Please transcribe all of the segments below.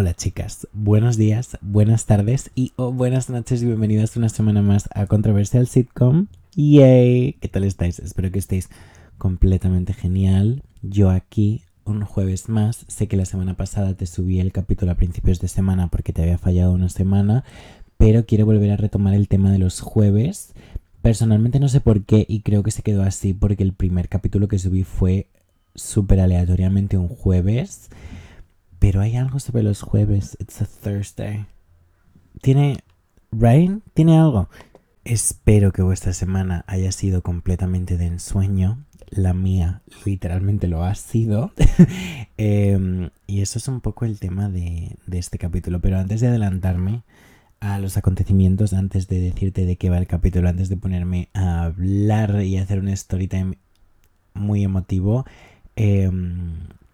Hola chicas, buenos días, buenas tardes y buenas noches y bienvenidas una semana más a Controversial Sitcom. ¡Yay! ¿Qué tal estáis? Espero que estéis completamente genial. Yo aquí un jueves más. Sé que la semana pasada te subí el capítulo a principios de semana porque te había fallado una semana, pero quiero volver a retomar el tema de los jueves. Personalmente no sé por qué y creo que se quedó así porque el primer capítulo que subí fue súper aleatoriamente un jueves pero hay algo sobre los jueves. It's a Thursday. Tiene. Rain tiene algo. Espero que vuestra semana haya sido completamente de ensueño. La mía literalmente lo ha sido. Em, y eso es un poco el tema de, de este capítulo. Pero antes de adelantarme a los acontecimientos, antes de decirte de qué va el capítulo, antes de ponerme a hablar y hacer un story time muy emotivo, eh,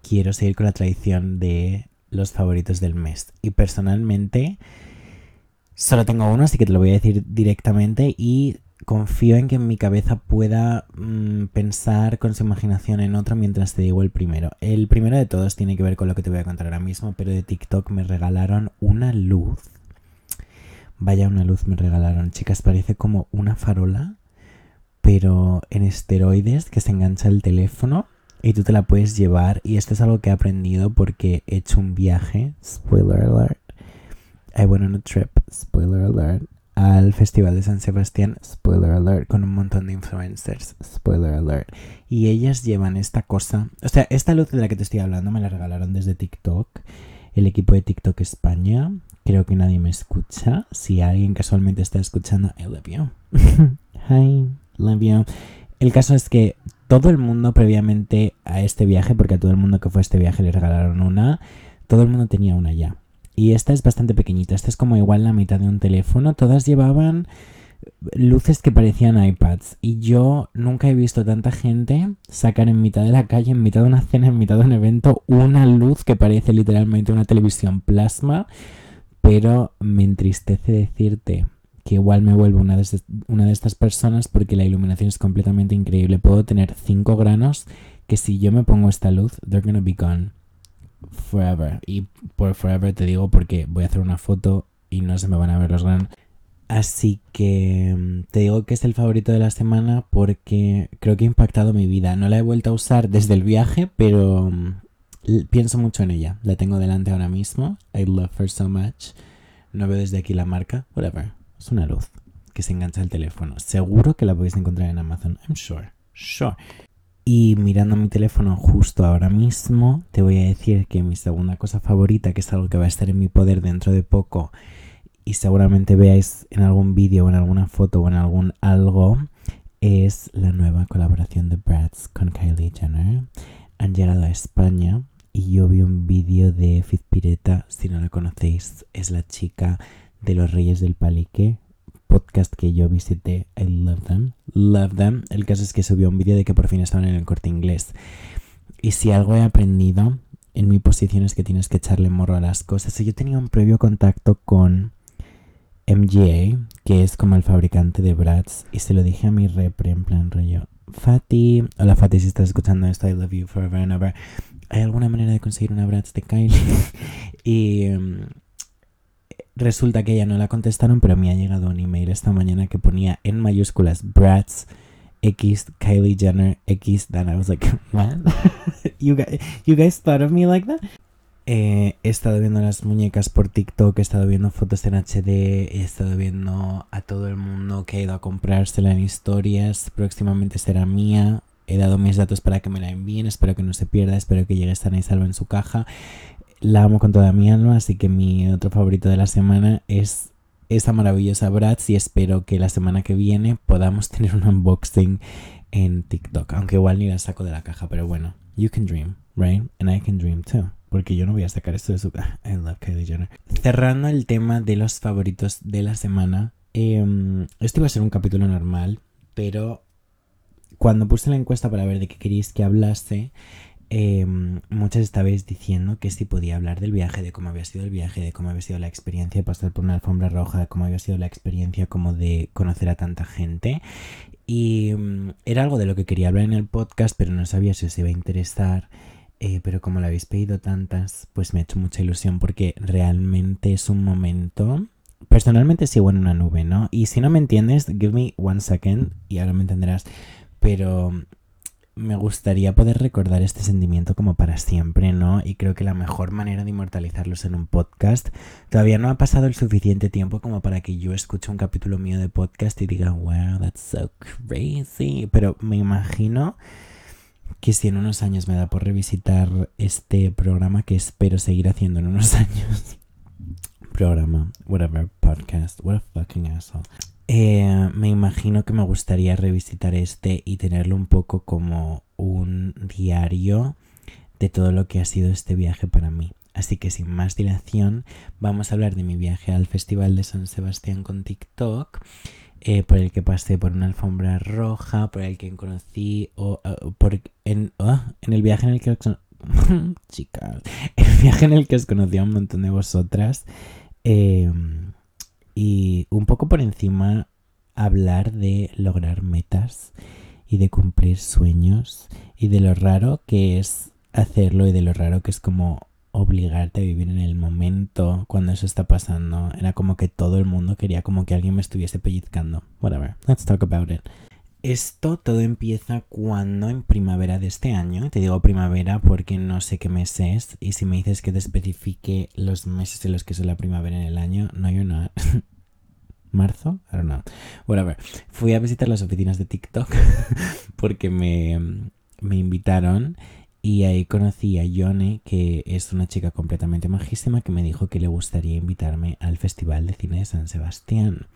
quiero seguir con la tradición de los favoritos del mes. Y personalmente solo tengo uno, así que te lo voy a decir directamente y confío en que mi cabeza pueda mm, pensar con su imaginación en otro mientras te digo el primero. El primero de todos tiene que ver con lo que te voy a contar ahora mismo, pero de TikTok me regalaron una luz. Vaya una luz me regalaron, chicas, parece como una farola, pero en esteroides que se engancha el teléfono y tú te la puedes llevar. Y esto es algo que he aprendido porque he hecho un viaje, spoiler alert. I went on a trip, spoiler alert, al Festival de San Sebastián, spoiler alert, con un montón de influencers, spoiler alert. Y ellas llevan esta cosa, o sea, esta luz de la que te estoy hablando me la regalaron desde TikTok, el equipo de TikTok España. Creo que nadie me escucha. Si alguien casualmente está escuchando, I love you. Hi, love you. El caso es que todo el mundo previamente a este viaje, porque a todo el mundo que fue a este viaje le regalaron una, todo el mundo tenía una ya. Y esta es bastante pequeñita, esta es como igual la mitad de un teléfono, todas llevaban luces que parecían iPads. Y yo nunca he visto tanta gente sacar en mitad de la calle, en mitad de una cena, en mitad de un evento, una luz que parece literalmente una televisión plasma, pero me entristece decirte que igual me vuelvo una de, una de estas personas porque la iluminación es completamente increíble. Puedo tener 5 granos que si yo me pongo esta luz, they're gonna be gone forever. Y por forever te digo porque voy a hacer una foto y no se me van a ver los granos. Así que mm, te digo que es el favorito de la semana porque creo que ha impactado mi vida. No la he vuelto a usar desde el viaje, pero mm, pienso mucho en ella. La tengo delante ahora mismo. I love her so much. No veo desde aquí la marca. Whatever. Es una luz que se engancha al teléfono. Seguro que la podéis encontrar en Amazon. I'm sure. Sure. Y mirando mi teléfono justo ahora mismo, te voy a decir que mi segunda cosa favorita, que es algo que va a estar en mi poder dentro de poco, y seguramente veáis en algún vídeo o en alguna foto o en algún algo, es la nueva colaboración de Bratz con Kylie Jenner. Han llegado a España y yo vi un vídeo de Fizpireta, si no la conocéis, es la chica de los Reyes del Palique, podcast que yo visité. I love them, love them. El caso es que subió un vídeo de que por fin estaban en el corte inglés. Y si algo he aprendido en mi posición es que tienes que echarle morro a las cosas. Yo tenía un previo contacto con MGA, que es como el fabricante de Bratz, y se lo dije a mi repre en plan rollo. Fati, hola Fati, si estás escuchando esto, I love you forever and ever. ¿Hay alguna manera de conseguir una Bratz de Kylie? y em, Resulta que ella no la contestaron, pero me ha llegado un email esta mañana que ponía en mayúsculas Bratz X Kylie Jenner X. Then I was like, what? you, guys, you guys thought of me like that? Eh, he estado viendo las muñecas por TikTok, he estado viendo fotos en HD, he estado viendo a todo el mundo que ha ido a comprársela en historias. Próximamente será mía. He dado mis datos para que me la envíen. Espero que no se pierda. Espero que llegue sana y salva en su caja la amo con toda mi alma, así que mi otro favorito de la semana es esa maravillosa Bratz y espero que la semana que viene podamos tener un unboxing en TikTok, aunque igual ni la saco de la caja, pero bueno, you can dream, right? And I can dream too. Porque yo no voy a sacar esto de su. I love Kylie Jenner. Cerrando el tema de los favoritos de la semana. Eh, este iba a ser un capítulo normal. Pero cuando puse la encuesta para ver de qué queréis que hablase, eh, muchas estabais diciendo que si podía hablar del viaje, de cómo había sido el viaje, de cómo había sido la experiencia de pasar por una alfombra roja, de cómo había sido la experiencia como de conocer a tanta gente. Y mm, era algo de lo que quería hablar en el podcast, pero no sabía si os iba a interesar. eh, pero como lo habéis pedido tantas, pues me ha hecho mucha ilusión porque realmente es un momento... Personalmente sigo en una nube, ¿no? Y si no me entiendes, give me one second y ahora me entenderás. Pero me gustaría poder recordar este sentimiento como para siempre, ¿no? Y creo que la mejor manera de inmortalizarlos en un podcast, todavía no ha pasado el suficiente tiempo como para que yo escuche un capítulo mío de podcast y diga, wow, that's so crazy. Pero me imagino que si en unos años me da por revisitar este programa que espero seguir haciendo en unos años. programa, whatever, podcast, what a fucking asshole. Eh, me imagino que me gustaría revisitar este y tenerlo un poco como un diario de todo lo que ha sido este viaje para mí. Así que sin más dilación, vamos a hablar de mi viaje al Festival de San Sebastián con TikTok, eh, por el que pasé por una alfombra roja, por el que conocí, o por, en, ah, en el viaje en el que... Chicas, el viaje en el que os conocí a un montón de vosotras. Eh, y un poco por encima hablar de lograr metas y de cumplir sueños y de lo raro que es hacerlo y de lo raro que es como obligarte a vivir en el momento cuando eso está pasando. Era como que todo el mundo quería como que alguien me estuviese pellizcando. Whatever. Let's talk about it. Esto todo empieza cuando en primavera de este año, te digo primavera porque no sé qué mes es, y si me dices que te especifique los meses en los que es la primavera en el año, no, you're not. ¿Marzo? I don't know. Whatever. Fui a visitar las oficinas de TikTok porque me, me invitaron y ahí conocí a Yone, que es una chica completamente majísima, que me dijo que le gustaría invitarme al Festival de Cine de San Sebastián.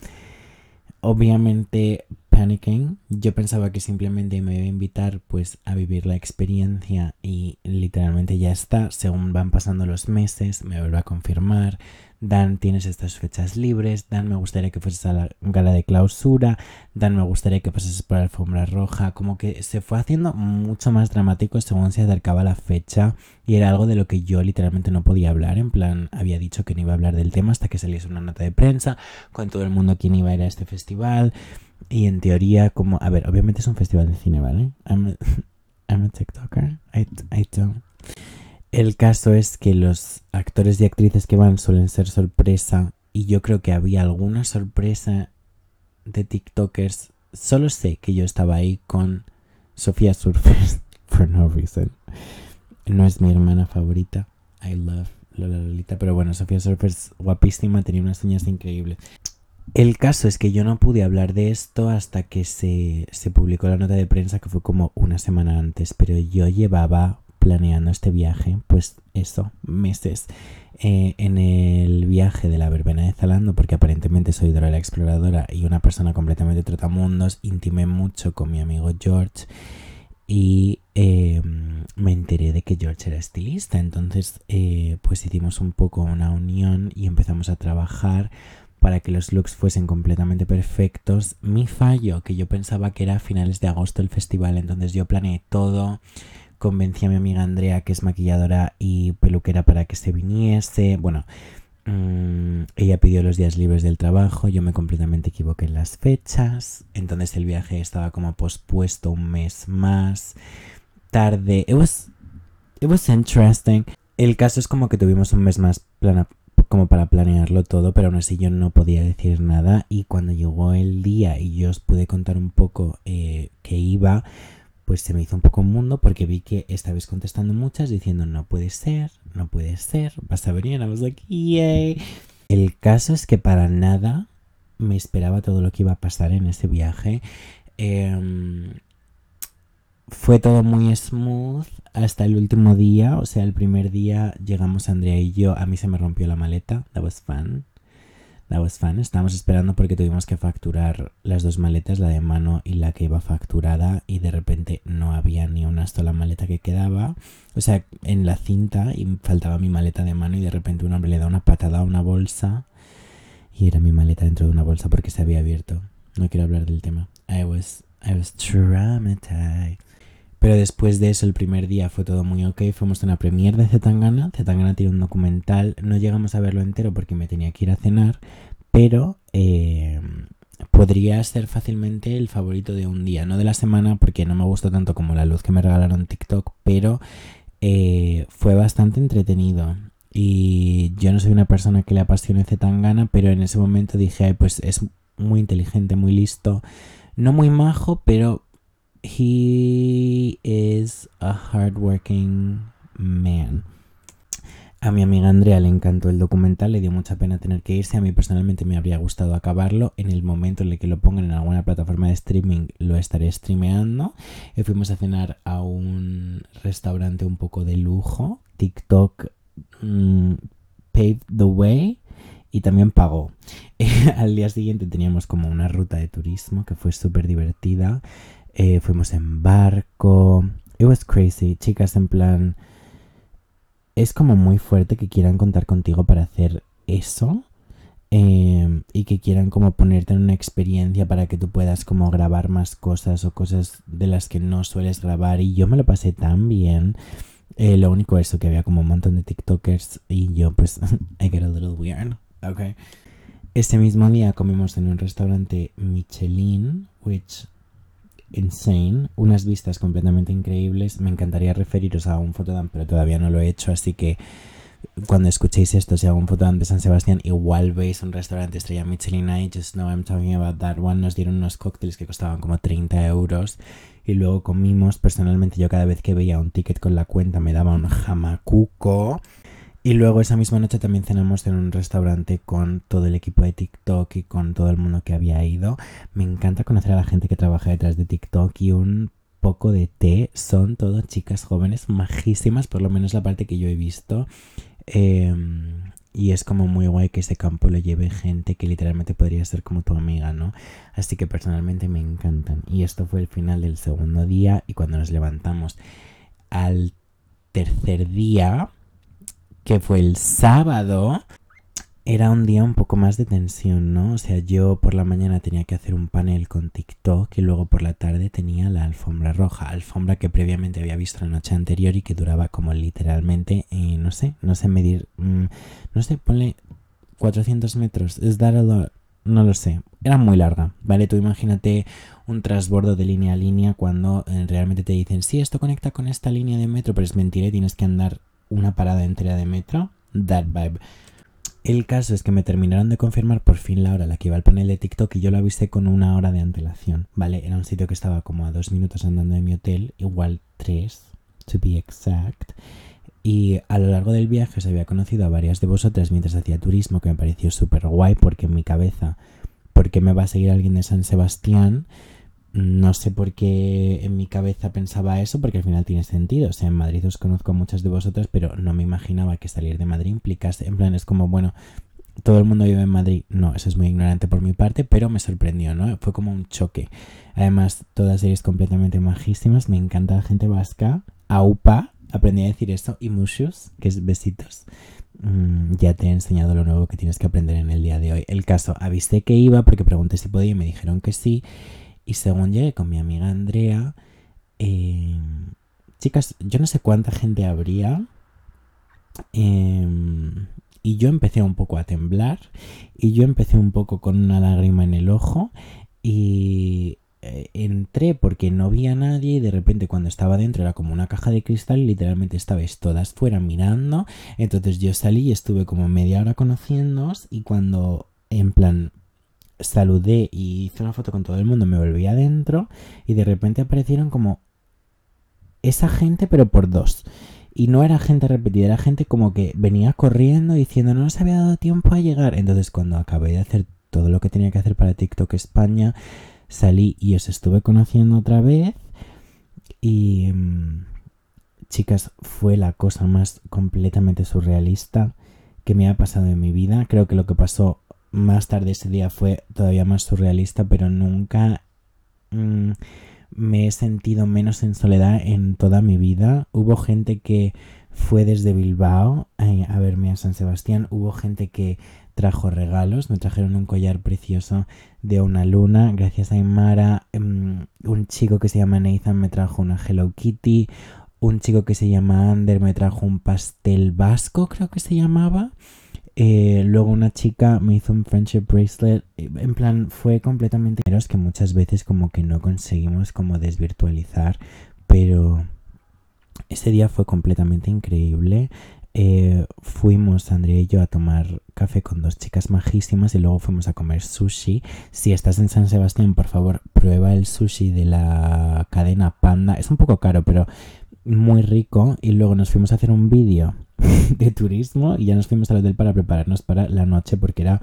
Obviamente panicking. Yo pensaba que simplemente me iba a invitar pues a vivir la experiencia y literalmente ya está. Según van pasando los meses, me vuelve a confirmar. Dan, tienes estas fechas libres. Dan, me gustaría que fueses a la gala de clausura. Dan, me gustaría que pases por la alfombra roja. Como que se fue haciendo mucho más dramático según se acercaba la fecha. Y era algo de lo que yo literalmente no podía hablar. En plan, había dicho que no iba a hablar del tema hasta que saliese una nota de prensa con todo el mundo quien iba a ir a este festival. Y en teoría, como, a ver, obviamente es un festival de cine, ¿vale? I'm a, I'm a TikToker. I, I don't. El caso es que los actores y actrices que van suelen ser sorpresa. Y yo creo que había alguna sorpresa de TikTokers. Solo sé que yo estaba ahí con Sofía Surfers. For no reason. No es mi hermana favorita. I love Lola Lolita. Pero bueno, Sofía Surfers guapísima. Tenía unas uñas increíbles. El caso es que yo no pude hablar de esto hasta que se, publicó la nota de prensa, que fue como una semana antes, pero yo llevaba planeando este viaje, pues eso, meses. Eh, en el viaje de la verbena de Zalando, porque aparentemente soy de la exploradora y una persona completamente trotamundos, intimé mucho con mi amigo George y em, me enteré de que George era estilista. Entonces, eh, pues hicimos un poco una unión y empezamos a trabajar para que los looks fuesen completamente perfectos. Mi fallo, que yo pensaba que era a finales de agosto el festival, entonces yo planeé todo, convencí a mi amiga Andrea, que es maquilladora y peluquera, para que se viniese. Bueno, mm, ella pidió los días libres del trabajo, yo me completamente equivoqué en las fechas, entonces el viaje estaba como pospuesto un mes más tarde. It was, it was interesting. El caso es como que tuvimos un mes más plana, como para planearlo todo, pero aún así yo no podía decir nada y cuando llegó el día y yo os pude contar un poco eh, que iba, pues se me hizo un poco un mundo porque vi que estabais contestando muchas diciendo no puede ser, no puede ser, vas a venir, was like, yay. El caso es que para nada me esperaba todo lo que iba a pasar en ese viaje. Eh, fue todo muy smooth hasta el último día. O sea, el primer día llegamos Andrea y yo. A mí se me rompió la maleta. That was fun. That was fun. Estábamos esperando porque tuvimos que facturar las dos maletas, la de mano y la que iba facturada. Y de repente no había ni una sola maleta que quedaba. O sea, en la cinta y faltaba mi maleta de mano. Y de repente un hombre le da una patada a una bolsa. Y era mi maleta dentro de una bolsa porque se había abierto. No quiero hablar del tema. I was, I was traumatized. Pero después de eso, el primer día fue todo muy ok. Fuimos a una premiere de Zetangana. Zetangana tiene un documental. No llegamos a verlo entero porque me tenía que ir a cenar. Pero eh, podría ser fácilmente el favorito de un día. No de la semana porque no me gustó tanto como la luz que me regalaron TikTok. Pero eh, fue bastante entretenido. Y yo no soy una persona que le apasione Zetangana, pero en ese momento dije, Ay, pues es muy inteligente, muy listo. No muy majo, pero he is a hardworking man. A mi amiga Andrea le encantó el documental, le dio mucha pena tener que irse. A mí personalmente me habría gustado acabarlo. En el momento en el que lo pongan en alguna plataforma de streaming, lo estaré streameando. Y fuimos a cenar a un restaurante un poco de lujo. TikTok mm, paved the way y también pagó. Al día siguiente teníamos como una ruta de turismo que fue súper divertida. Eh, fuimos en barco. It was crazy. Chicas, en plan es como muy fuerte que quieran contar contigo para hacer eso. Em, y que quieran como ponerte en una experiencia para que tú puedas como grabar más cosas o cosas de las que no sueles grabar y yo me lo pasé tan bien eh, lo único eso que había como un montón de tiktokers y yo pues I get a little weird okay ese mismo día comimos en un restaurante Michelin which insane, unas vistas completamente increíbles. Me encantaría referiros a un fotodam, pero todavía no lo he hecho, así que cuando escuchéis esto, si hago un fotodam de San Sebastián, igual veis un restaurante estrella Michelin I just know I'm talking about that one. Nos dieron unos cócteles que costaban como 30 euros y luego comimos. Personalmente, yo cada vez que veía un ticket con la cuenta me daba un jamacuco. Y luego esa misma noche también cenamos en un restaurante con todo el equipo de TikTok y con todo el mundo que había ido. Me encanta conocer a la gente que trabaja detrás de TikTok y un poco de té. Son todas chicas jóvenes majísimas, por lo menos la parte que yo he visto. Em, y es como muy guay que ese campo lo lleve gente que literalmente podría ser como tu amiga, ¿no? Así que personalmente me encantan. Y esto fue el final del segundo día y cuando nos levantamos al tercer día que fue el sábado, era un día un poco más de tensión, ¿no? O sea, yo por la mañana tenía que hacer un panel con TikTok y luego por la tarde tenía la alfombra roja, alfombra que previamente había visto la noche anterior y que duraba como literalmente, eh, no sé, no sé medir, mm, no sé, ponle 400 metros, es dar no lo sé, era muy larga, ¿vale? Tú imagínate un transbordo de línea a línea cuando eh, realmente te dicen, sí, esto conecta con esta línea de metro, pero es mentira y tienes que andar una parada entera de metro. That vibe. El caso es que me terminaron de confirmar por fin la hora la que iba al panel de TikTok y yo lo avisé con una hora de antelación, ¿vale? Era un sitio que estaba como a dos minutos andando de mi hotel, igual tres, to be exact. Y a lo largo del viaje os había conocido a varias de vosotras mientras hacía turismo, que me pareció súper guay porque en mi cabeza, ¿por qué me va a seguir alguien de San Sebastián? No sé por qué en mi cabeza pensaba eso, porque al final tiene sentido. O sea, en Madrid os conozco a muchas de vosotras, pero no me imaginaba que salir de Madrid implicase. En plan, es como, bueno, todo el mundo vive en Madrid. No, eso es muy ignorante por mi parte, pero me sorprendió, ¿no? Fue como un choque. Además, todas ellas completamente majísimas. Me encanta la gente vasca. Aupa, aprendí a decir esto. Y mushus, que es besitos. Mm, ya te he enseñado lo nuevo que tienes que aprender en el día de hoy. El caso, avisé que iba porque pregunté si podía y me dijeron que sí. Y según llegué con mi amiga Andrea, em, chicas, yo no sé cuánta gente habría. Em, y yo empecé un poco a temblar. Y yo empecé un poco con una lágrima en el ojo. Y eh, entré porque no vi a nadie. Y de repente, cuando estaba dentro, era como una caja de cristal. Y literalmente estabais todas fuera mirando. Entonces yo salí y estuve como media hora conociéndoos. Y cuando, en plan, saludé y hice una foto con todo el mundo, me volví adentro y de repente aparecieron como esa gente pero por dos. Y no era gente repetida, era gente como que venía corriendo diciendo no nos había dado tiempo a llegar. Entonces cuando acabé de hacer todo lo que tenía que hacer para TikTok España, salí y os estuve conociendo otra vez. Y mm, chicas, fue la cosa más completamente surrealista que me ha pasado en mi vida. Creo que lo que pasó más tarde ese día fue todavía más surrealista, pero nunca mm, me he sentido menos en soledad en toda mi vida. Hubo gente que fue desde Bilbao eh, a verme a San Sebastián. Hubo gente que trajo regalos. Me trajeron un collar precioso de una luna. Gracias a Imara. Em, un chico que se llama Nathan me trajo una Hello Kitty. Un chico que se llama Ander me trajo un pastel vasco, creo que se llamaba. Eh, luego una chica me hizo un friendship bracelet. Eh, en plan, fue completamente... Es que muchas veces como que no conseguimos como desvirtualizar. Pero ese día fue completamente increíble. Eh, fuimos Andrea y yo a tomar café con dos chicas majísimas y luego fuimos a comer sushi. Si estás en San Sebastián, por favor, prueba el sushi de la cadena Panda. Es un poco caro, pero muy rico. Y luego nos fuimos a hacer un vídeo de turismo y ya nos fuimos al hotel para prepararnos para la noche porque era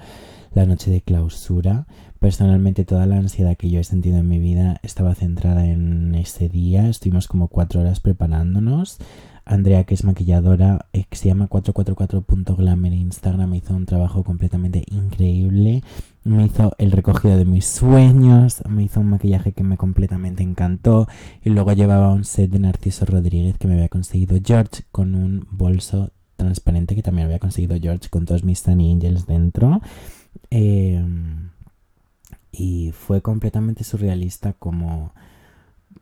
la noche de clausura. Personalmente toda la ansiedad que yo he sentido en mi vida estaba centrada en ese día. Estuvimos como cuatro horas preparándonos. Andrea, que es maquilladora, eh, que se llama 444.glam en Instagram, hizo un trabajo completamente increíble. Me hizo el recogido de mis sueños, me hizo un maquillaje que me completamente encantó. Y luego llevaba un set de Narciso Rodríguez que me había conseguido George con un bolso transparente que también había conseguido George con todos mis Sunny Angels dentro. Em, y fue completamente surrealista como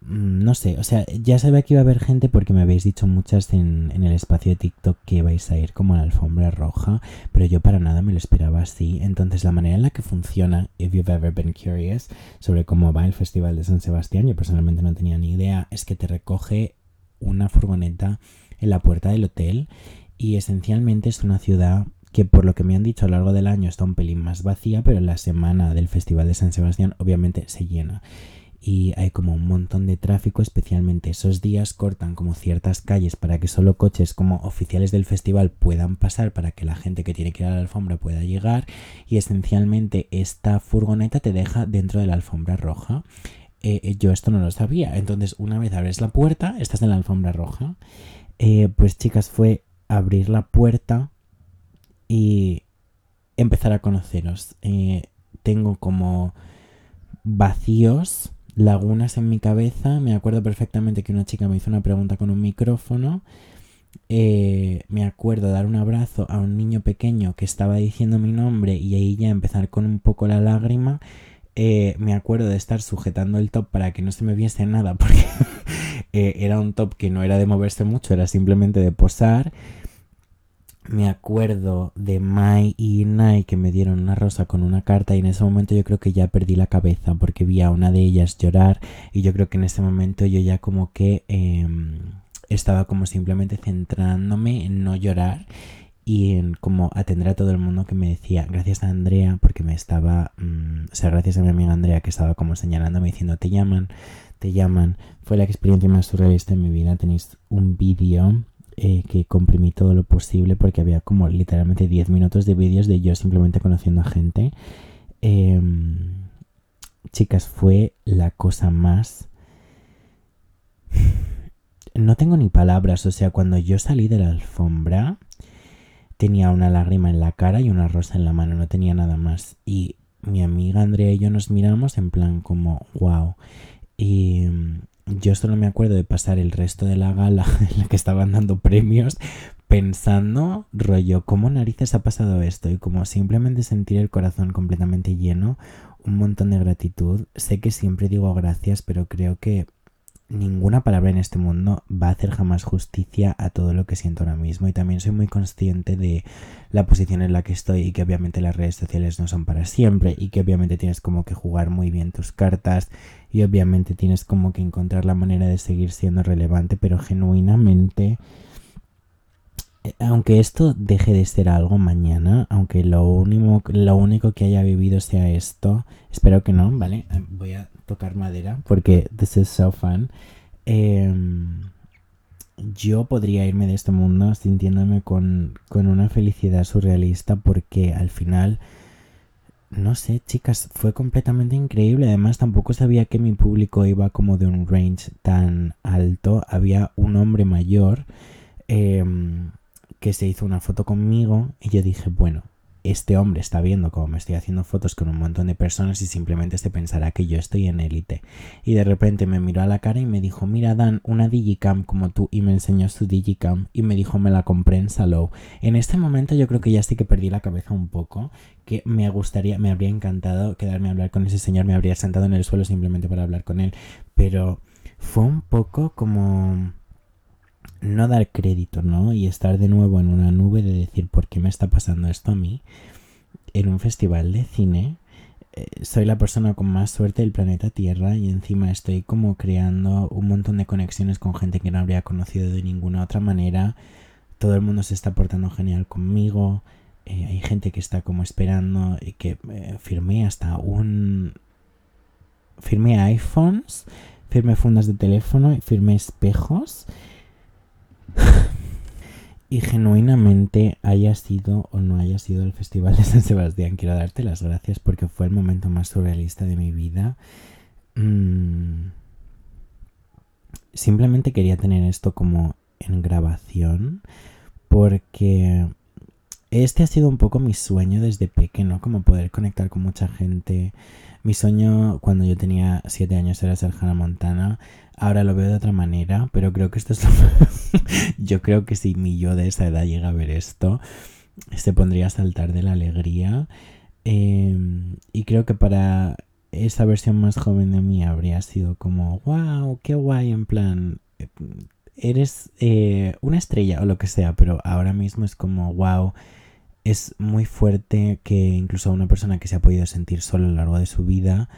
no sé, o sea, ya sabía que iba a haber gente porque me habéis dicho muchas en, el espacio de TikTok que vais a ir como a la alfombra roja, pero yo para nada me lo esperaba así. Entonces, la manera en la que funciona, if you've ever been curious, sobre cómo va el Festival de San Sebastián, yo personalmente no tenía ni idea, es que te recoge una furgoneta en la puerta del hotel y esencialmente es una ciudad que por lo que me han dicho a lo largo del año está un pelín más vacía, pero en la semana del Festival de San Sebastián obviamente se llena y hay como un montón de tráfico, especialmente esos días cortan como ciertas calles para que solo coches como oficiales del festival puedan pasar para que la gente que tiene que ir a la alfombra pueda llegar y esencialmente esta furgoneta te deja dentro de la alfombra roja. Eh, eh, yo esto no lo sabía, entonces una vez abres la puerta estás en la alfombra roja. Eh, pues chicas fue abrir la puerta y empezar a conoceros. tengo como vacíos lagunas en mi cabeza. Me acuerdo perfectamente que una chica me hizo una pregunta con un micrófono. Eh, me acuerdo dar un abrazo a un niño pequeño que estaba diciendo mi nombre y ahí ya empezar con un poco la lágrima. Eh, me acuerdo de estar sujetando el top para que no se me viese nada porque eh, era un top que no era de moverse mucho, era simplemente de posar me acuerdo de Mai y Nai que me dieron una rosa con una carta y en ese momento yo creo que ya perdí la cabeza porque vi a una de ellas llorar y yo creo que en ese momento yo ya como que em, estaba como simplemente centrándome en no llorar y en como atender a todo el mundo que me decía gracias a Andrea porque me estaba mm, o sea gracias a mi amiga Andrea que estaba como señalándome diciendo te llaman te llaman fue la experiencia más surrealista en mi vida. Tenéis un vídeo eh, que comprimí todo lo posible porque había como literalmente 10 minutos de vídeos de yo simplemente conociendo a gente. Em, chicas, fue la cosa más... No tengo ni palabras, o sea, cuando yo salí de la alfombra tenía una lágrima en la cara y una rosa en la mano, no tenía nada más. Y mi amiga Andrea y yo nos miramos en plan como, wow. Y yo solo me acuerdo de pasar el resto de la gala en la que estaban dando premios pensando, rollo, ¿cómo narices ha pasado esto? Y como simplemente sentir el corazón completamente lleno, un montón de gratitud. Sé que siempre digo gracias, pero creo que ninguna palabra en este mundo va a hacer jamás justicia a todo lo que siento ahora mismo. Y también soy muy consciente de la posición en la que estoy y que obviamente las redes sociales no son para siempre y que obviamente tienes como que jugar muy bien tus cartas y obviamente tienes como que encontrar la manera de seguir siendo relevante pero genuinamente aunque esto deje de ser algo mañana, aunque lo único, lo único que haya vivido sea esto, espero que no, ¿vale? Eh, voy a tocar madera porque this is so fun. Em, yo podría irme de este mundo sintiéndome con, con una felicidad surrealista porque al final, no sé, chicas, fue completamente increíble. Además, tampoco sabía que mi público iba como de un range tan alto. Había un hombre mayor em, que se hizo una foto conmigo y yo dije, bueno, este hombre está viendo cómo me estoy haciendo fotos con un montón de personas y simplemente se pensará que yo estoy en élite. Y de repente me miró a la cara y me dijo, mira Dan, una digicam como tú y me enseñó su digicam y me dijo, me la compré en Salou. En este momento yo creo que ya sí que perdí la cabeza un poco, que me gustaría, me habría encantado quedarme a hablar con ese señor, me habría sentado en el suelo simplemente para hablar con él, pero fue un poco como no dar crédito, ¿no? Y estar de nuevo en una nube de decir, ¿por qué me está pasando esto a mí? En un festival de cine, eh, soy la persona con más suerte del planeta Tierra y encima estoy como creando un montón de conexiones con gente que no habría conocido de ninguna otra manera. Todo el mundo se está portando genial conmigo. Eh, hay gente que está como esperando y que eh, firmé hasta un... Firmé iPhones, firmé fundas de teléfono y firmé espejos. Y genuinamente haya sido o no haya sido el Festival de San Sebastián, quiero darte las gracias porque fue el momento más surrealista de mi vida. Mm. Simplemente quería tener esto como en grabación porque este ha sido un poco mi sueño desde pequeño, como poder conectar con mucha gente. Mi sueño cuando yo tenía 7 años era ser Hannah Montana. Ahora lo veo de otra manera, pero creo que esto es lo... yo creo que si mi yo de esa edad llega a ver esto, se pondría a saltar de la alegría. Em, y creo que para esa versión más joven de mí habría sido como, wow, qué guay, en plan, eres eh, una estrella o lo que sea, pero ahora mismo es como, wow, es muy fuerte que incluso una persona que se ha podido sentir sola a lo largo de su vida,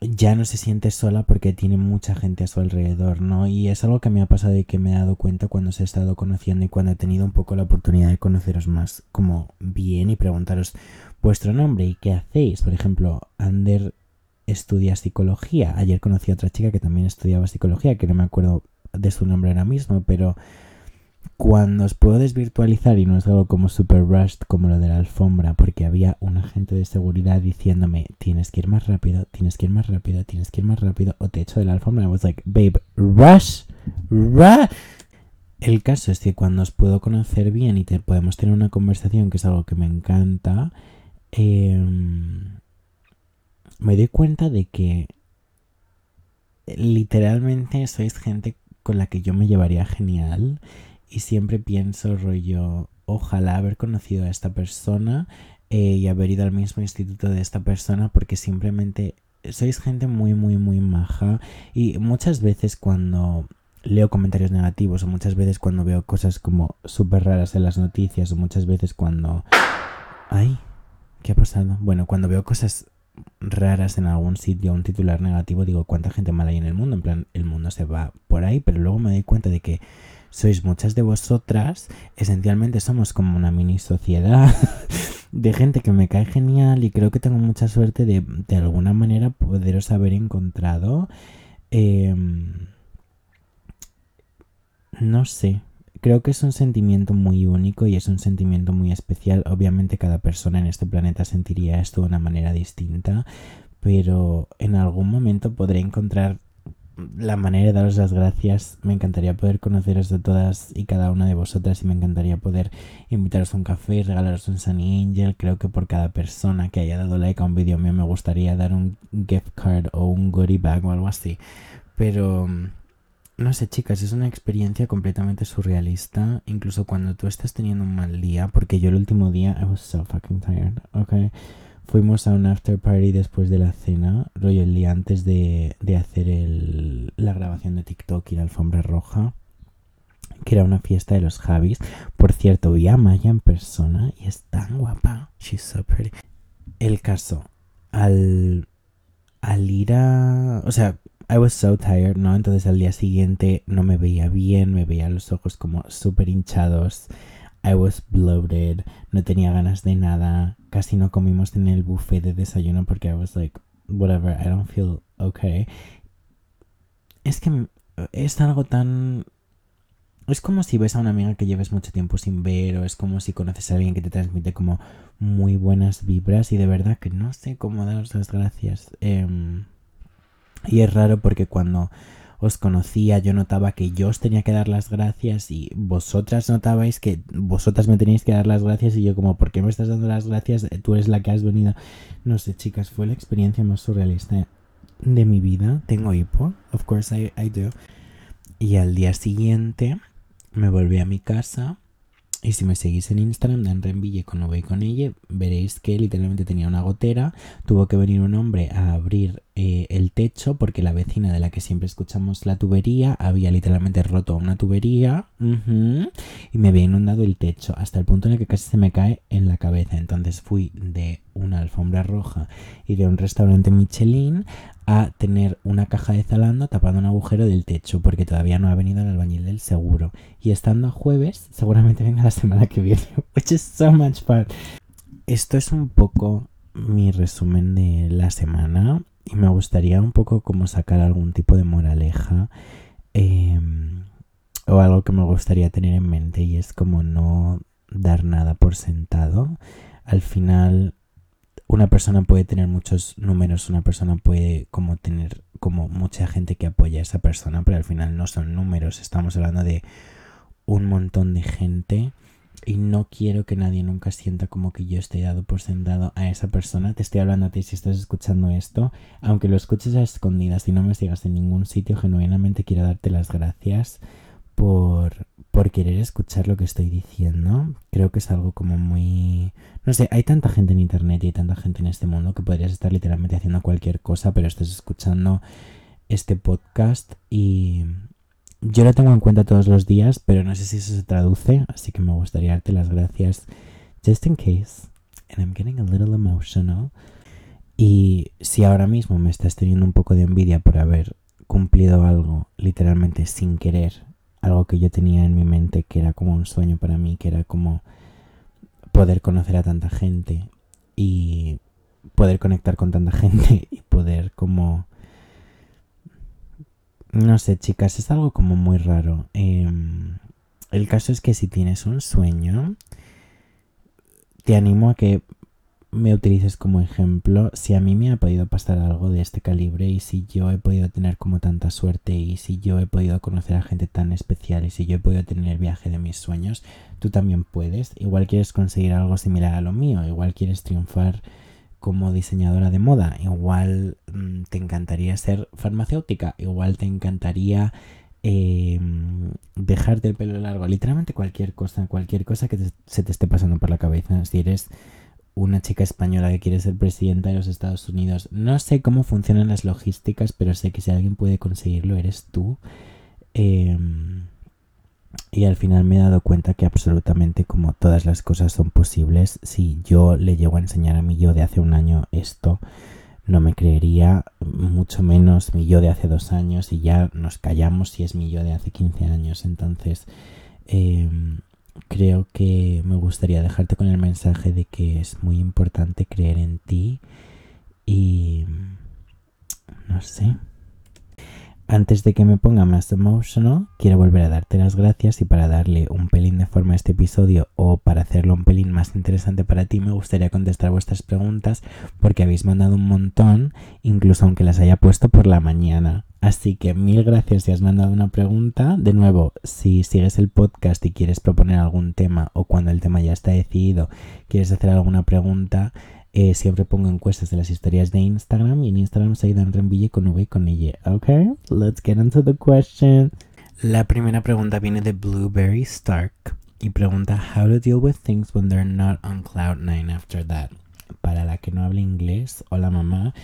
ya no se siente sola porque tiene mucha gente a su alrededor, ¿no? Y es algo que me ha pasado y que me he dado cuenta cuando os he estado conociendo y cuando he tenido un poco la oportunidad de conoceros más como bien y preguntaros vuestro nombre y qué hacéis. Por ejemplo, Ander estudia psicología. Ayer conocí a otra chica que también estudiaba psicología, que no me acuerdo de su nombre ahora mismo, pero cuando os puedo desvirtualizar y no es algo como super rushed como lo de la alfombra, porque había un agente de seguridad diciéndome tienes que ir más rápido, tienes que ir más rápido, tienes que ir más rápido, o te echo de la alfombra. I was like, babe, rush, rush. El caso es que cuando os puedo conocer bien y podemos tener una conversación, que es algo que me encanta, em, me doy cuenta de que literalmente sois gente con la que yo me llevaría genial y siempre pienso rollo, ojalá haber conocido a esta persona eh, y haber ido al mismo instituto de esta persona porque simplemente sois gente muy, muy, muy maja y muchas veces cuando leo comentarios negativos o muchas veces cuando veo cosas como súper raras en las noticias o muchas veces cuando... Ay, ¿qué ha pasado? Bueno, cuando veo cosas raras en algún sitio, un titular negativo, digo, ¿cuánta gente mala hay en el mundo? En plan, el mundo se va por ahí, pero luego me doy cuenta de que sois muchas de vosotras, esencialmente somos como una mini sociedad de gente que me cae genial y creo que tengo mucha suerte de de alguna manera poderos haber encontrado. Em, no sé, creo que es un sentimiento muy único y es un sentimiento muy especial. Obviamente cada persona en este planeta sentiría esto de una manera distinta, pero en algún momento podré encontrar la manera de daros las gracias. Me encantaría poder conoceros de todas y cada una de vosotras y me encantaría poder invitaros a un café y regalaros un Sunny Angel. Creo que por cada persona que haya dado like a un vídeo mío me gustaría dar un gift card o un goodie bag o algo así. Pero no sé, chicas, es una experiencia completamente surrealista. Incluso cuando tú estás teniendo un mal día, porque yo el último día, I was so fucking tired, ok. Fuimos a un after party después de la cena, rollo el día antes de, de hacer el, la grabación de TikTok y la alfombra roja, que era una fiesta de los Javis. Por cierto, vi a Maya en persona y es tan guapa. She's so pretty. El caso, al, al ir a... O sea, I was so tired, ¿no? Entonces al día siguiente no me veía bien, me veía los ojos como súper hinchados. I was bloated, no tenía ganas de nada, casi no comimos en el buffet de desayuno porque I was like, whatever, I don't feel okay. Es que es algo tan... Es como si ves a una amiga que lleves mucho tiempo sin ver o es como si conoces a alguien que te transmite como muy buenas vibras y de verdad que no sé cómo daros las gracias. Em, y es raro porque cuando os conocía, yo notaba que yo os tenía que dar las gracias y vosotras notabais que vosotras me tenéis que dar las gracias y yo como, ¿por qué me estás dando las gracias? Tú eres la que has venido. No sé, chicas, fue la experiencia más surrealista de mi vida. Tengo hipo, of course I, I do. Y al día siguiente me volví a mi casa y si me seguís en Instagram de Enrenville con Ove y con ella, veréis que literalmente tenía una gotera. Tuvo que venir un hombre a abrir eh, el techo porque la vecina de la que siempre escuchamos la tubería había literalmente roto una tubería y me había inundado el techo hasta el punto en el que casi se me cae en la cabeza. Entonces fui de una alfombra roja y de un restaurante Michelin a tener una caja de Zalando tapando un agujero del techo porque todavía no ha venido el albañil del seguro. Y estando a jueves, seguramente venga la semana que viene, which is so much fun. Esto es un poco mi resumen de la semana y me gustaría un poco como sacar algún tipo de moraleja em, o algo que me gustaría tener en mente y es como no dar nada por sentado. Al final una persona puede tener muchos números, una persona puede como tener como mucha gente que apoya a esa persona, pero al final no son números, estamos hablando de un montón de gente y no quiero que nadie nunca sienta como que yo estoy dado por sentado a esa persona. Te estoy hablando a ti si estás escuchando esto, aunque lo escuches a escondidas y no me sigas en ningún sitio, genuinamente quiero darte las gracias por, querer escuchar lo que estoy diciendo. Creo que es algo como muy... No sé, hay tanta gente en internet y hay tanta gente en este mundo que podrías estar literalmente haciendo cualquier cosa, pero estás escuchando este podcast y yo lo tengo en cuenta todos los días, pero no sé si eso se traduce, así que me gustaría darte las gracias just in case. And I'm getting a little emotional. Y si ahora mismo me estás teniendo un poco de envidia por haber cumplido algo literalmente sin querer, algo que yo tenía en mi mente que era como un sueño para mí, que era como poder conocer a tanta gente y poder conectar con tanta gente y poder como no sé, chicas, es algo como muy raro. Em, el caso es que si tienes un sueño, te animo a que me utilices como ejemplo. Si a mí me ha podido pasar algo de este calibre y si yo he podido tener como tanta suerte y si yo he podido conocer a gente tan especial y si yo he podido tener el viaje de mis sueños, tú también puedes. Igual quieres conseguir algo similar a lo mío, igual quieres triunfar como diseñadora de moda, igual mm, te encantaría ser farmacéutica, igual te encantaría eh, dejarte el pelo largo, literalmente cualquier cosa, cualquier cosa que se te esté pasando por la cabeza. Si eres una chica española que quiere ser presidenta de los Estados Unidos, no sé cómo funcionan las logísticas, pero sé que si alguien puede conseguirlo, eres tú. Eh, y al final me he dado cuenta que absolutamente como todas las cosas son posibles, si yo le llego a enseñar a mi yo de hace un año esto, no me creería, mucho menos mi yo de hace dos años y ya nos callamos si es mi yo de hace 15 años. Entonces, em, creo que me gustaría dejarte con el mensaje de que es muy importante creer en ti y no sé. Antes de que me ponga más emotional, quiero volver a darte las gracias y para darle un pelín de forma a este episodio o para hacerlo un pelín más interesante para ti, me gustaría contestar vuestras preguntas porque habéis mandado un montón, incluso aunque las haya puesto por la mañana. Así que mil gracias si has mandado una pregunta. De nuevo, si sigues el podcast y quieres proponer algún tema o cuando el tema ya está decidido, quieres hacer alguna pregunta, eh, siempre pongo encuestas de las historias de Instagram y en Instagram soy Dan Renville con V y con Y. Ok, let's get into the question. La primera pregunta viene de Blueberry Stark y pregunta How to deal with things when they're not on cloud nine after that. Para la que no hable inglés, hola mamá,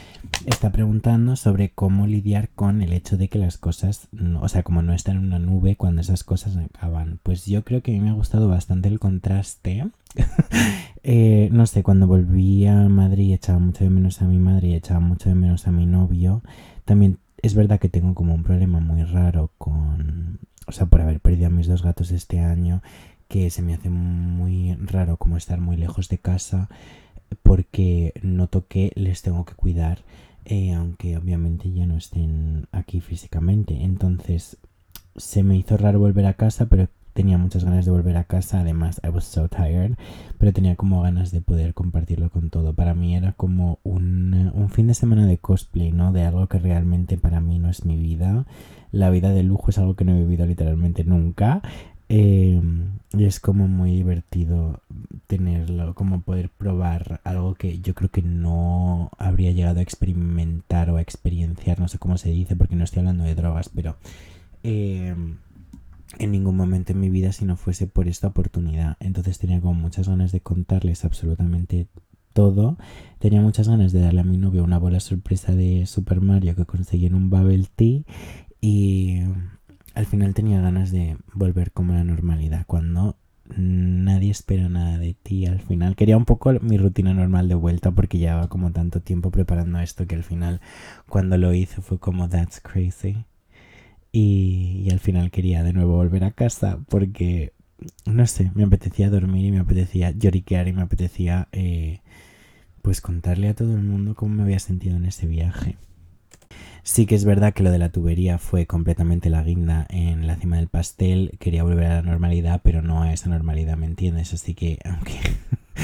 está preguntando sobre cómo lidiar con el hecho de que las cosas, o sea, como no están en una nube cuando esas cosas acaban. Pues yo creo que a mí me ha gustado bastante el contraste Eh, no sé, cuando volví a Madrid echaba mucho de menos a mi madre y echaba mucho de menos a mi novio. También es verdad que tengo como un problema muy raro con... O sea, por haber perdido a mis dos gatos este año, que se me hace muy raro como estar muy lejos de casa porque noto que les tengo que cuidar, eh, aunque obviamente ya no estén aquí físicamente. Entonces se me hizo raro volver a casa, pero tenía muchas ganas de volver a casa, además I was so tired, pero tenía como ganas de poder compartirlo con todo. Para mí era como un, un fin de semana de cosplay, ¿no? De algo que realmente para mí no es mi vida. La vida de lujo es algo que no he vivido literalmente nunca. Em, y es como muy divertido tenerlo, como poder probar algo que yo creo que no habría llegado a experimentar o a experienciar, no sé cómo se dice porque no estoy hablando de drogas, pero eh, en ningún momento en mi vida si no fuese por esta oportunidad. Entonces tenía como muchas ganas de contarles absolutamente todo. Tenía muchas ganas de darle a mi novio una bola sorpresa de Super Mario que conseguí en un Bubble Tea y al final tenía ganas de volver como a la normalidad cuando nadie espero nada de ti al final. Quería un poco mi rutina normal de vuelta porque llevaba como tanto tiempo preparando esto que al final cuando lo hice fue como that's crazy. Y, al final quería de nuevo volver a casa porque, no sé, me apetecía dormir y me apetecía lloriquear y me apetecía eh, pues contarle a todo el mundo cómo me había sentido en ese viaje. Sí que es verdad que lo de la tubería fue completamente la guinda en la cima del pastel. Quería volver a la normalidad, pero no a esa normalidad, ¿me entiendes? Así que, aunque,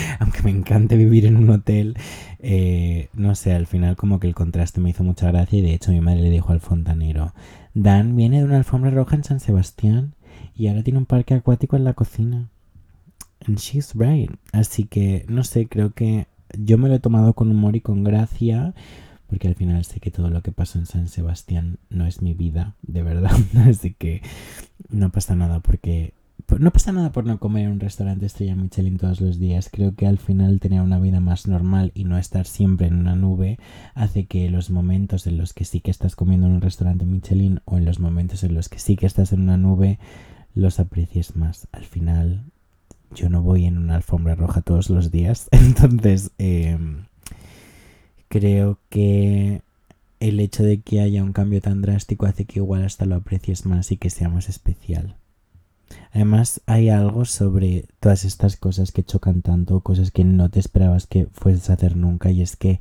aunque me encante vivir en un hotel, eh, no sé, al final como que el contraste me hizo mucha gracia y de hecho mi madre le dijo al fontanero, Dan viene de una alfombra roja en San Sebastián y ahora tiene un parque acuático en la cocina. And she's right. Así que, no sé, creo que yo me lo he tomado con humor y con gracia porque al final sé que todo lo que pasó en San Sebastián no es mi vida, de verdad. Así que no pasa nada porque... No pasa nada por no comer en un restaurante estrella Michelin todos los días. Creo que al final tener una vida más normal y no estar siempre en una nube hace que los momentos en los que sí que estás comiendo en un restaurante Michelin o en los momentos en los que sí que estás en una nube los aprecies más. Al final yo no voy en una alfombra roja todos los días. Entonces... Eh, creo que el hecho de que haya un cambio tan drástico hace que igual hasta lo aprecies más y que sea más especial. Además, hay algo sobre todas estas cosas que chocan tanto, cosas que no te esperabas que fueses a hacer nunca, y es que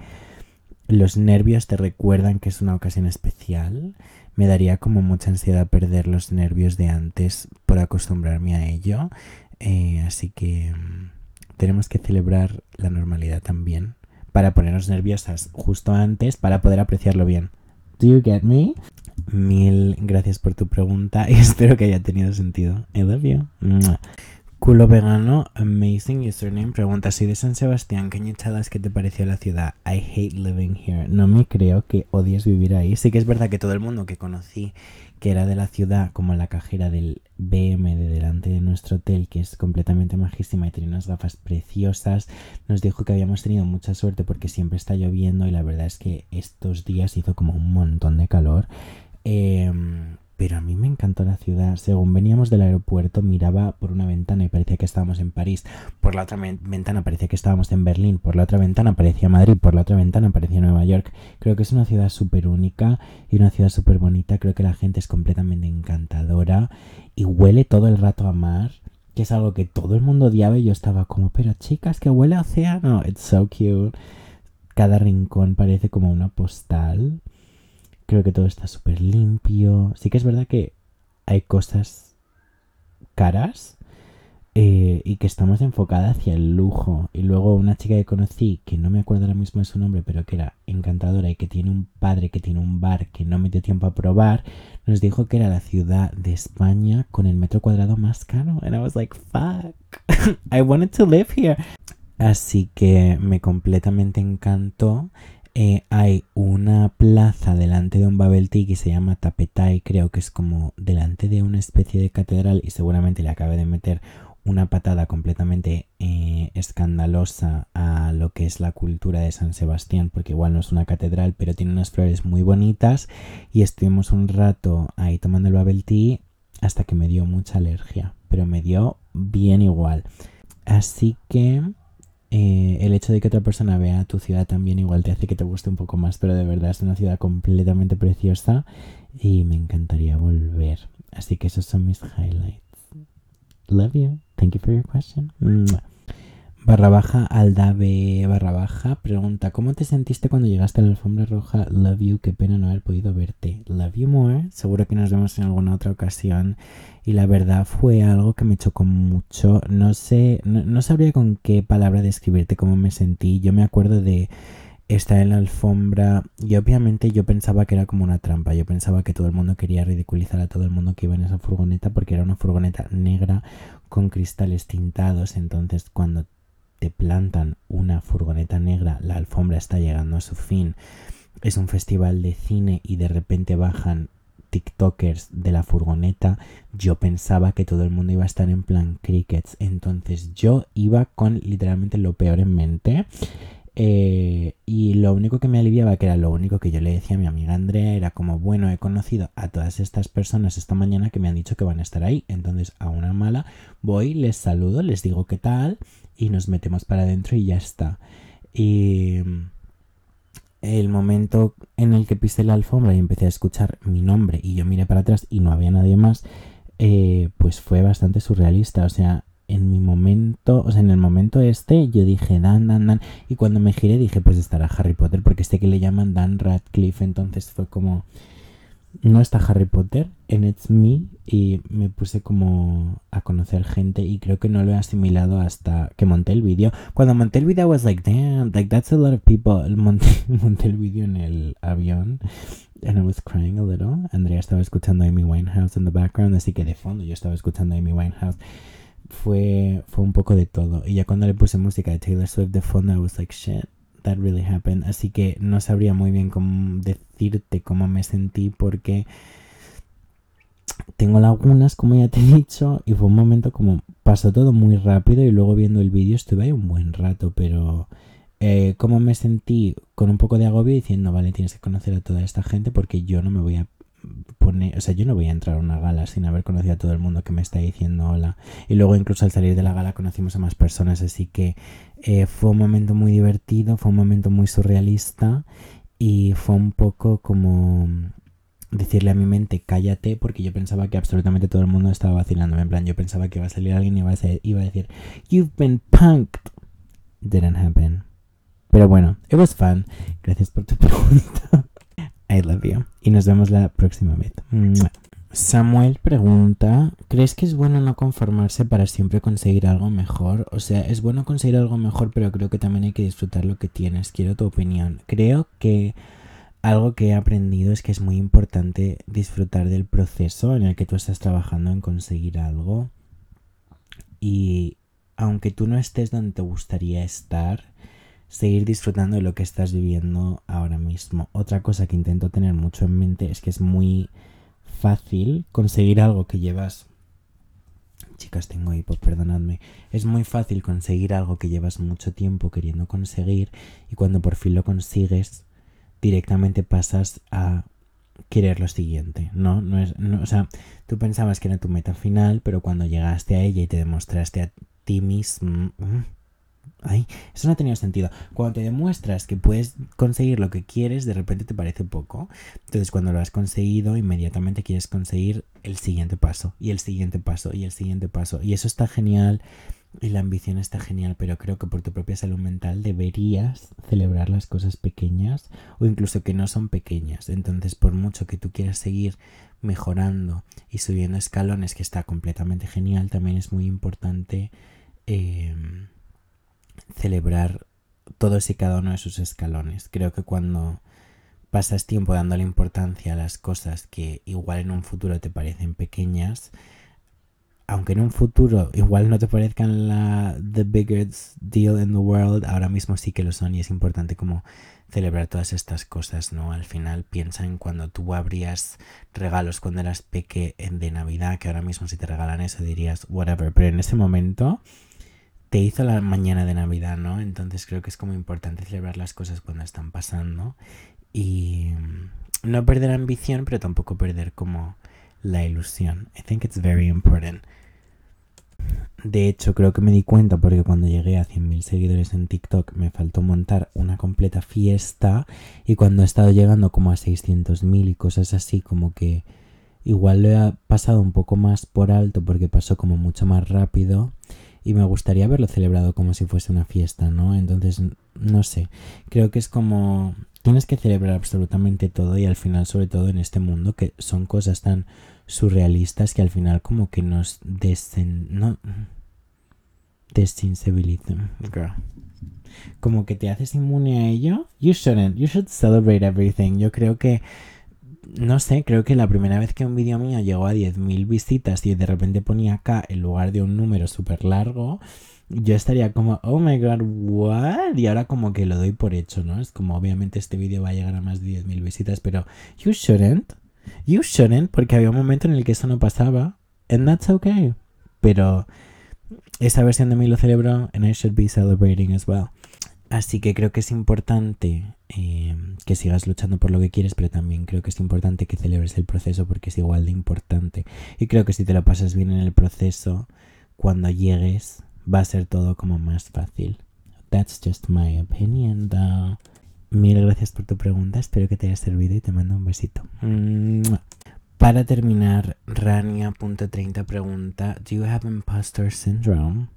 los nervios te recuerdan que es una ocasión especial. Me daría como mucha ansiedad perder los nervios de antes por acostumbrarme a ello. Eh, así que mm, tenemos que celebrar la normalidad también para ponernos nerviosas justo antes para poder apreciarlo bien. Do you get me? Mil gracias por tu pregunta y espero que haya tenido sentido. I love you. Culo vegano, amazing username. Pregunta, soy de San Sebastián. ¿Qué es que te pareció la ciudad? I hate living here. No me creo que odies vivir ahí. Sí que es verdad que todo el mundo que conocí que era de la ciudad, como la cajera del BM de delante de nuestro hotel, que es completamente majísima y tiene unas gafas preciosas, nos dijo que habíamos tenido mucha suerte porque siempre está lloviendo y la verdad es que estos días hizo como un montón de calor. Eh, pero a mí me encantó la ciudad. Según veníamos del aeropuerto, miraba por una ventana y parecía que estábamos en París. Por la otra ventana parecía que estábamos en Berlín. Por la otra ventana parecía Madrid. Por la otra ventana parecía Nueva York. Creo que es una ciudad súper única y una ciudad súper bonita. Creo que la gente es completamente encantadora y huele todo el rato a mar. Que es algo que todo el mundo odiaba y yo estaba como, pero chicas, que huele a océano. It's so cute. Cada rincón parece como una postal. Creo que todo está súper limpio. Sí que es verdad que hay cosas caras eh, y que estamos enfocadas hacia el lujo. Y luego una chica que conocí, que no me acuerdo ahora mismo de su nombre, pero que era encantadora y que tiene un padre que tiene un bar que no me dio tiempo a probar, nos dijo que era la ciudad de España con el metro cuadrado más caro. And I was like, fuck, I wanted to live here. Así que me completamente encantó eh, hay una plaza delante de un Babel Tea que se llama Tapetai, creo que es como delante de una especie de catedral y seguramente le acabe de meter una patada completamente eh, escandalosa a lo que es la cultura de San Sebastián, porque igual no es una catedral, pero tiene unas flores muy bonitas y estuvimos un rato ahí tomando el Babel Tea hasta que me dio mucha alergia, pero me dio bien igual. Así que eh, el hecho de que otra persona vea tu ciudad también igual te hace que te guste un poco más, pero de verdad es una ciudad completamente preciosa y me encantaría volver. Así que esos son mis highlights. Love you. Thank you for your question. Barra baja Aldave barra baja pregunta ¿Cómo te sentiste cuando llegaste a la alfombra roja? Love you, qué pena no haber podido verte. Love you more. Seguro que nos vemos en alguna otra ocasión. Y la verdad fue algo que me chocó mucho. No sé, no, sabría con qué palabra describirte cómo me sentí. Yo me acuerdo de estar en la alfombra y obviamente yo pensaba que era como una trampa. Yo pensaba que todo el mundo quería ridiculizar a todo el mundo que iba en esa furgoneta porque era una furgoneta negra con cristales tintados. Entonces cuando te plantan una furgoneta negra, la alfombra está llegando a su fin. Es un festival de cine y de repente bajan TikTokers de la furgoneta. Yo pensaba que todo el mundo iba a estar en plan crickets. Entonces yo iba con literalmente lo peor en mente. Eh, y lo único que me aliviaba, que era lo único que yo le decía a mi amiga Andrea, era como, bueno, he conocido a todas estas personas esta mañana que me han dicho que van a estar ahí. Entonces, a una mala, voy, les saludo, les digo qué tal y nos metemos para adentro y ya está. Y el momento en el que pisé la alfombra y empecé a escuchar mi nombre y yo miré para atrás y no había nadie más, eh, pues fue bastante surrealista. O sea, en mi momento, o sea, en el momento este, yo dije Dan, Dan, Dan. Y cuando me giré dije, pues estará Harry Potter, porque sé que le llaman Dan Radcliffe. Entonces fue como, no está Harry Potter en It's Me. Y me puse como a conocer gente. Y creo que no lo he asimilado hasta que monté el vídeo. Cuando monté el vídeo, was like, damn, like that's a lot of people. Monté, monté el vídeo en el avión. And I was crying a little. Andrea estaba escuchando Amy Winehouse in the background. Así que de fondo yo estaba escuchando Amy Winehouse fue, fue un poco de todo. Y ya cuando le puse música de Taylor Swift de fondo, I was like, shit, that really happened. Así que no sabría muy bien cómo decirte cómo me sentí porque tengo lagunas, como ya te he dicho, y fue un momento como pasó todo muy rápido y luego viendo el vídeo estuve ahí un buen rato, pero eh, cómo me sentí con un poco de agobio diciendo, vale, tienes que conocer a toda esta gente porque yo no me voy a pone, o sea, yo no voy a entrar a una gala sin haber conocido a todo el mundo que me está diciendo hola. Y luego incluso al salir de la gala conocimos a más personas, así que eh, fue un momento muy divertido, fue un momento muy surrealista y fue un poco como decirle a mi mente cállate porque yo pensaba que absolutamente todo el mundo estaba vacilándome. En plan, yo pensaba que iba a salir alguien y iba a, iba a decir You've been punked. Didn't happen. Pero bueno, it was fun. Gracias por tu pregunta. I love you. Y nos vemos la próxima vez. Samuel pregunta, ¿crees que es bueno no conformarse para siempre conseguir algo mejor? O sea, es bueno conseguir algo mejor, pero creo que también hay que disfrutar lo que tienes. Quiero tu opinión. Creo que algo que he aprendido es que es muy importante disfrutar del proceso en el que tú estás trabajando en conseguir algo. Y aunque tú no estés donde te gustaría estar, seguir disfrutando de lo que estás viviendo ahora mismo. Otra cosa que intento tener mucho en mente es que es muy fácil conseguir algo que llevas... Chicas, tengo hipo, perdonadme. Es muy fácil conseguir algo que llevas mucho tiempo queriendo conseguir y cuando por fin lo consigues, directamente pasas a querer lo siguiente, ¿no? no es, o sea, tú pensabas que era tu meta final, pero cuando llegaste a ella y te demostraste a ti mismo, Eso no ha tenido sentido. Cuando te demuestras que puedes conseguir lo que quieres, de repente te parece poco. Entonces, cuando lo has conseguido, inmediatamente quieres conseguir el siguiente paso, y el siguiente paso, y el siguiente paso. Y eso está genial, y la ambición está genial, pero creo que por tu propia salud mental deberías celebrar las cosas pequeñas, o incluso que no son pequeñas. Entonces, por mucho que tú quieras seguir mejorando y subiendo escalones, que está completamente genial, también es muy importante. Eh, celebrar todos y cada uno de sus escalones. Creo que cuando pasas tiempo dándole importancia a las cosas que igual en un futuro te parecen pequeñas, aunque en un futuro igual no te parezcan la the biggest deal in the world, ahora mismo sí que lo son y es importante como celebrar todas estas cosas, ¿no? Al final piensa en cuando tú abrías regalos cuando eras peque de Navidad, que ahora mismo si te regalan eso dirías whatever, pero en ese momento te hizo la mañana de Navidad, ¿no? Entonces creo que es como importante celebrar las cosas cuando están pasando y mm, no perder ambición, pero tampoco perder como la ilusión. I think it's very important. De hecho, creo que me di cuenta porque cuando llegué a 100.000 seguidores en TikTok me faltó montar una completa fiesta y cuando he estado llegando como a 600.000 y cosas así como que igual lo he pasado un poco más por alto porque pasó como mucho más rápido y me gustaría haberlo celebrado como si fuese una fiesta, ¿no? Entonces, no sé, creo que es como tienes que celebrar absolutamente todo y al final, sobre todo en este mundo, que son cosas tan surrealistas que al final como que nos desen... no desensibilizan. Como que te haces inmune a ello. You shouldn't. You should celebrate everything. Yo creo que no sé, creo que la primera vez que un vídeo mío llegó a 10.000 visitas y de repente ponía acá en lugar de un número súper largo, yo estaría como, oh my god, what? Y ahora como que lo doy por hecho, ¿no? Es como, obviamente este vídeo va a llegar a más de 10.000 visitas, pero you shouldn't. You shouldn't, porque había un momento en el que eso no pasaba. And that's okay. Pero esa versión de mí lo celebró and I should be celebrating as well. Así que creo que es importante eh, que sigas luchando por lo que quieres, pero también creo que es importante que celebres el proceso porque es igual de importante. Y creo que si te lo pasas bien en el proceso, cuando llegues va a ser todo como más fácil. That's just my opinion. Mil gracias por tu pregunta, espero que te haya servido y te mando un besito. Para terminar, Rania.30 pregunta, ¿Do you have imposter syndrome?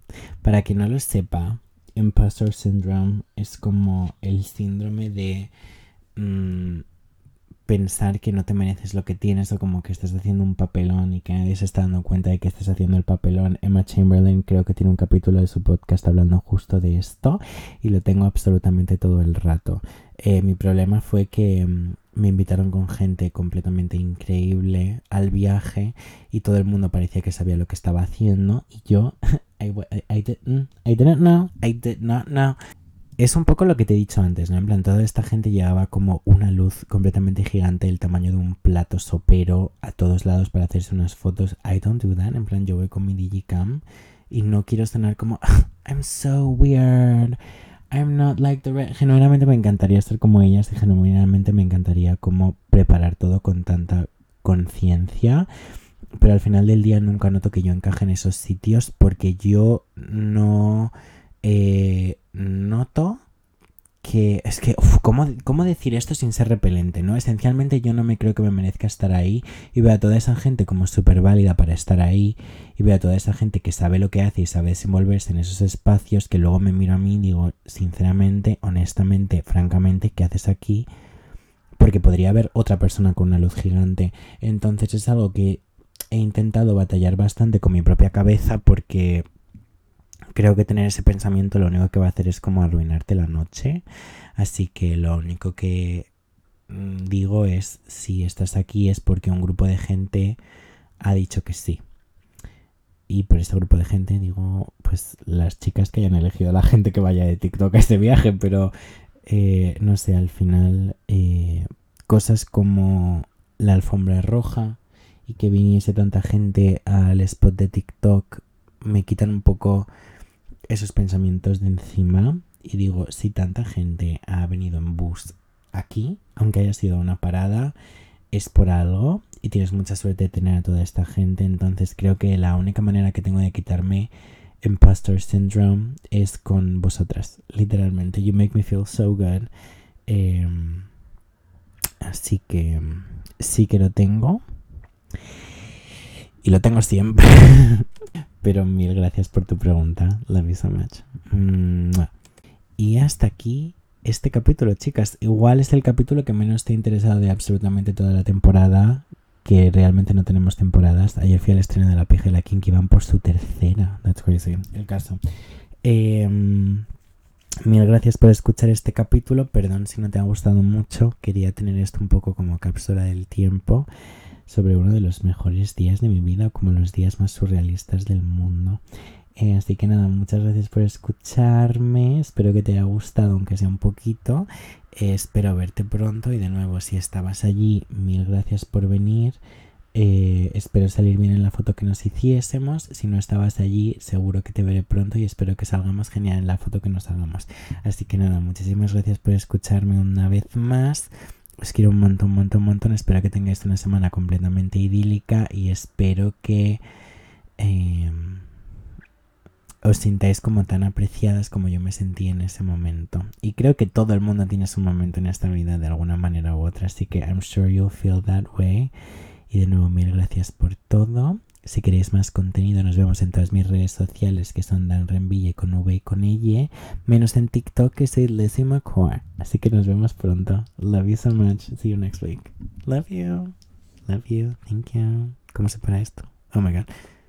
Para quien no lo sepa, imposter syndrome es como el síndrome de mm, pensar que no te mereces lo que tienes o como que estás haciendo un papelón y que nadie se está dando cuenta de que estás haciendo el papelón. Emma Chamberlain creo que tiene un capítulo de su podcast hablando justo de esto y lo tengo absolutamente todo el rato. Eh, mi problema fue que mm, me invitaron con gente completamente increíble al viaje y todo el mundo parecía que sabía lo que estaba haciendo y yo I, I, didn't, I didn't know, I did not know es un poco lo que te he dicho antes, ¿no? En plan, toda esta gente llevaba como una luz completamente gigante del tamaño de un plato sopero a todos lados para hacerse unas fotos. I don't do that. En plan, yo voy con mi digicam y no quiero sonar como I'm so weird. I'm not like the rest. Genuinamente me encantaría estar como ellas y genuinamente me encantaría como preparar todo con tanta conciencia. Pero al final del día nunca noto que yo encaje en esos sitios porque yo no eh, noto que es que, ¿cómo, decir esto sin ser repelente? ¿no? Esencialmente yo no me creo que me merezca estar ahí y veo a toda esa gente como súper válida para estar ahí y veo a toda esa gente que sabe lo que hace y sabe desenvolverse en esos espacios que luego me miro a mí y digo, sinceramente, honestamente, francamente, ¿qué haces aquí? Porque podría haber otra persona con una luz gigante. Entonces es algo que he intentado batallar bastante con mi propia cabeza porque creo que tener ese pensamiento lo único que va a hacer es como arruinarte la noche. Así que lo único que mm, digo es, si estás aquí es porque un grupo de gente ha dicho que sí. Y por ese grupo de gente digo, pues las chicas que hayan elegido a la gente que vaya de TikTok a este viaje, pero eh, no sé, al final eh, cosas como la alfombra roja y que viniese tanta gente al spot de TikTok me quitan un poco esos pensamientos de encima y digo, si tanta gente ha venido en bus aquí, aunque haya sido una parada, es por algo y tienes mucha suerte de tener a toda esta gente, entonces creo que la única manera que tengo de quitarme imposter syndrome es con vosotras, literalmente. You make me feel so good. Em, así que sí que lo tengo. Y lo tengo siempre. Pero mil gracias por tu pregunta. Love you so much. Y hasta aquí este capítulo, chicas. Igual es el capítulo que menos te ha interesado de absolutamente toda la temporada. Que realmente no tenemos temporadas. Ayer fui al estreno de La Pija y la Kinky van por su tercera. That's crazy. El caso. Em, mil gracias por escuchar este capítulo. Perdón si no te ha gustado mucho. Quería tener esto un poco como cápsula del tiempo sobre uno de los mejores días de mi vida, como los días más surrealistas del mundo. Eh, así que nada, muchas gracias por escucharme. Espero que te haya gustado, aunque sea un poquito. Eh, espero verte pronto y de nuevo, si estabas allí, mil gracias por venir. Eh, espero salir bien en la foto que nos hiciésemos. Si no estabas allí, seguro que te veré pronto y espero que salgamos genial en la foto que nos hagamos. Así que nada, muchísimas gracias por escucharme una vez más. Os quiero un montón, un montón, un montón. Espero que tengáis una semana completamente idílica y espero que em, os sintáis como tan apreciadas como yo me sentí en ese momento. Y creo que todo el mundo tiene su momento en esta vida de alguna manera u otra. Así que I'm sure you'll feel that way. Y de nuevo, mil gracias por todo. Si queréis más contenido, nos vemos en todas mis redes sociales que son Dan Renville con V y con ella, menos en TikTok que soy Lizzie McCoy. Así que nos vemos pronto. Love you so much. See you next week. Love you. Love you. Thank you. ¿Cómo se para esto? Oh my god.